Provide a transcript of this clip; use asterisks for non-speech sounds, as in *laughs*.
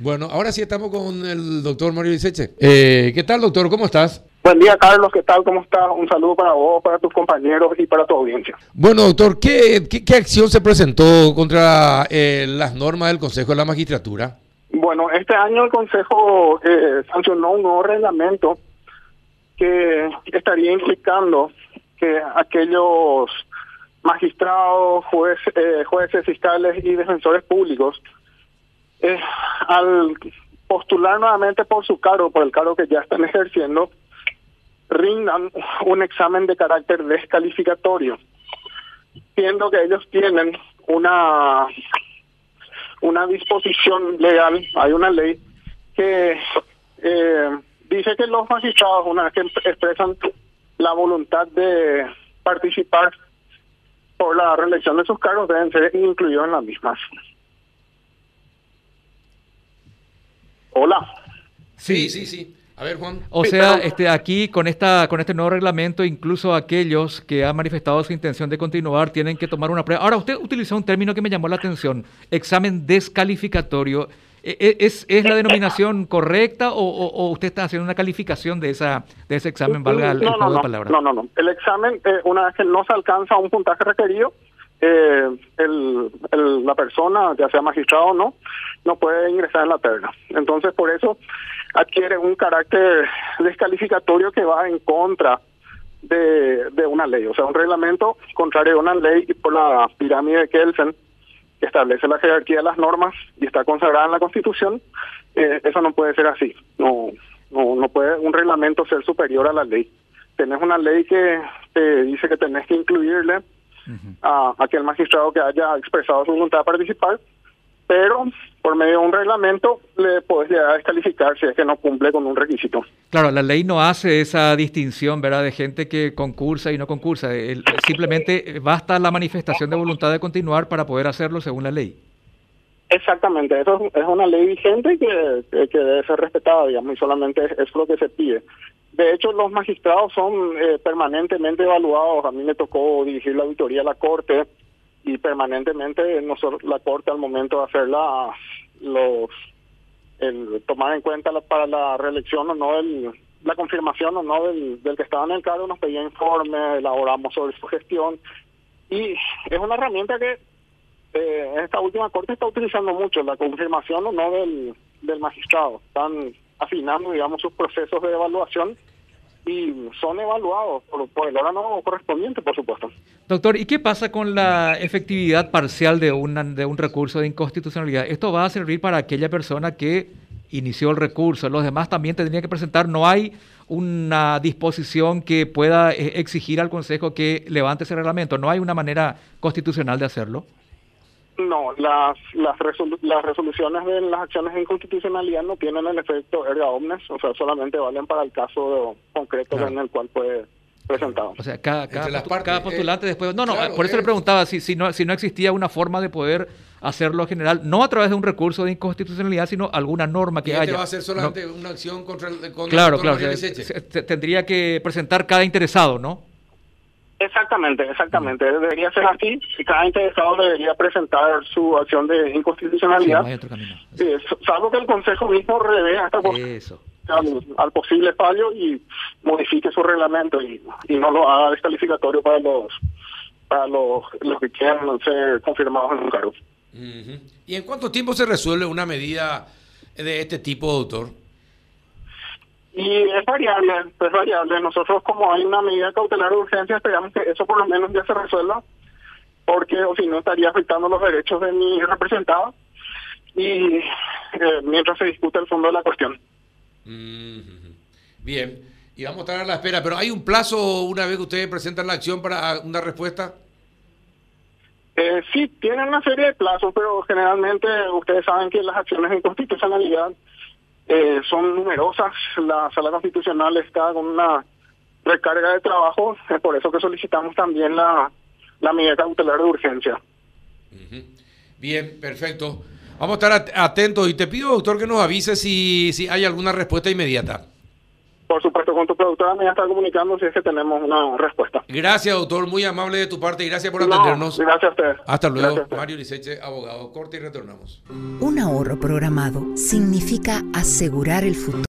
Bueno, ahora sí estamos con el doctor Mario Liceche. Eh, ¿Qué tal, doctor? ¿Cómo estás? Buen día, Carlos. ¿Qué tal? ¿Cómo estás? Un saludo para vos, para tus compañeros y para tu audiencia. Bueno, doctor, ¿qué, qué, acción se presentó contra eh, las normas del Consejo de la Magistratura? Bueno, este año el Consejo eh, sancionó un nuevo reglamento que estaría implicando que aquellos magistrados, juez, eh, jueces, fiscales y defensores públicos, al postular nuevamente por su cargo, por el cargo que ya están *laughs* ejerciendo, rindan un examen de carácter descalificatorio, siendo que ellos tienen una una disposición legal, hay una ley que eh, dice que los magistrados, una vez que expresan la voluntad de participar por la reelección de sus cargos, deben ser incluidos en las mismas. Hola. Sí, sí, sí. A ver, Juan. O sea, este, aquí con esta, con este nuevo reglamento, incluso aquellos que han manifestado su intención de continuar tienen que tomar una prueba. Ahora, usted utilizó un término que me llamó la atención: examen descalificatorio. ¿E, e, ¿Es, es la denominación correcta o, usted está haciendo una calificación de esa de ese examen, valga el, juego de palabras? No, no, no. El examen, eh, una vez que no se alcanza un puntaje requerido, eh, el, la persona, ya sea magistrado o no, no puede ingresar en la terna. Entonces, por eso adquiere un carácter descalificatorio que va en contra de, de una ley, o sea, un reglamento contrario a una ley por la pirámide de Kelsen que establece la jerarquía de las normas y está consagrada en la Constitución, eh, eso no puede ser así. No, no, no puede un reglamento ser superior a la ley. Tenés una ley que te dice que tenés que incluirle a aquel magistrado que haya expresado su voluntad de participar, pero por medio de un reglamento le puedes llegar a descalificar si es que no cumple con un requisito. Claro, la ley no hace esa distinción, ¿verdad?, de gente que concursa y no concursa. simplemente basta la manifestación de voluntad de continuar para poder hacerlo según la ley. Exactamente, eso es una ley vigente que, que debe ser respetada, digamos, y solamente es, lo que se pide. De hecho, los magistrados son eh, permanentemente evaluados. A mí me tocó dirigir la auditoría a la Corte y permanentemente nosotros, la Corte al momento de hacer la, los el tomar en cuenta para la reelección o no el, la confirmación o no del, del que estaba en el cargo nos pedía informe, elaboramos sobre su gestión. Y es una herramienta que eh, esta última corte está utilizando mucho la confirmación o no del, del magistrado, están afinando digamos sus procesos de evaluación y son evaluados por, el órgano correspondiente, por supuesto. Doctor, ¿y qué pasa con la efectividad parcial de, una, de un recurso de inconstitucionalidad? Esto va a servir para aquella persona que inició el recurso, los demás también tendrían que presentar, no hay una disposición que pueda eh, exigir al Consejo que levante ese reglamento, no hay una manera constitucional de hacerlo. No, las las, las resoluciones de las acciones de inconstitucionalidad no tienen el efecto erga omnes, o sea, solamente valen para el caso concreto en el cual fue presentado. O sea, cada, cada, postulante eh, después... No, no, por eso le preguntaba si, si, no, si no existía una forma de poder hacerlo general, no a través de un recurso de inconstitucionalidad, sino alguna norma que y este haya. va a ser solamente una acción contra el, contra claro, claro, tendría que presentar cada interesado, ¿no? Exactamente, exactamente. Debería ser así. Y cada interesado debería presentar su acción de inconstitucionalidad. salvo que el Consejo mismo revea esta al, al, posible fallo y modifique su reglamento y, y no lo haga descalificatorio para los para los, los que quieran ser confirmados en un cargo. ¿Y en cuánto tiempo se resuelve una medida de este tipo, doctor? Y es variable, es variable. Nosotros como hay una medida cautelar de urgencia, esperamos que eso por lo menos ya se resuelva, porque o si no estaría afectando los derechos de mi representado y eh, mientras se discute el fondo de la cuestión. Bien, y vamos a estar a la espera, pero ¿hay un plazo una vez que ustedes presentan la acción para una respuesta? Eh, sí, tienen una serie de plazos, pero generalmente ustedes saben que las acciones en constitucionalidad eh, son numerosas. La sala constitucional está con una recarga de trabajo, es por eso que solicitamos también la, la medida cautelar de urgencia. Bien, perfecto. Vamos a estar atentos y te pido, doctor, que nos avise si, si hay alguna respuesta inmediata. Por supuesto, con tu productora me va a estar comunicando si es que tenemos una respuesta. Gracias, doctor. Muy amable de tu parte y gracias por No, atendernos. gracias a ustedes. Hasta luego. Mario Liceche, abogado. Corte y retornamos. Un ahorro programado significa asegurar el futuro.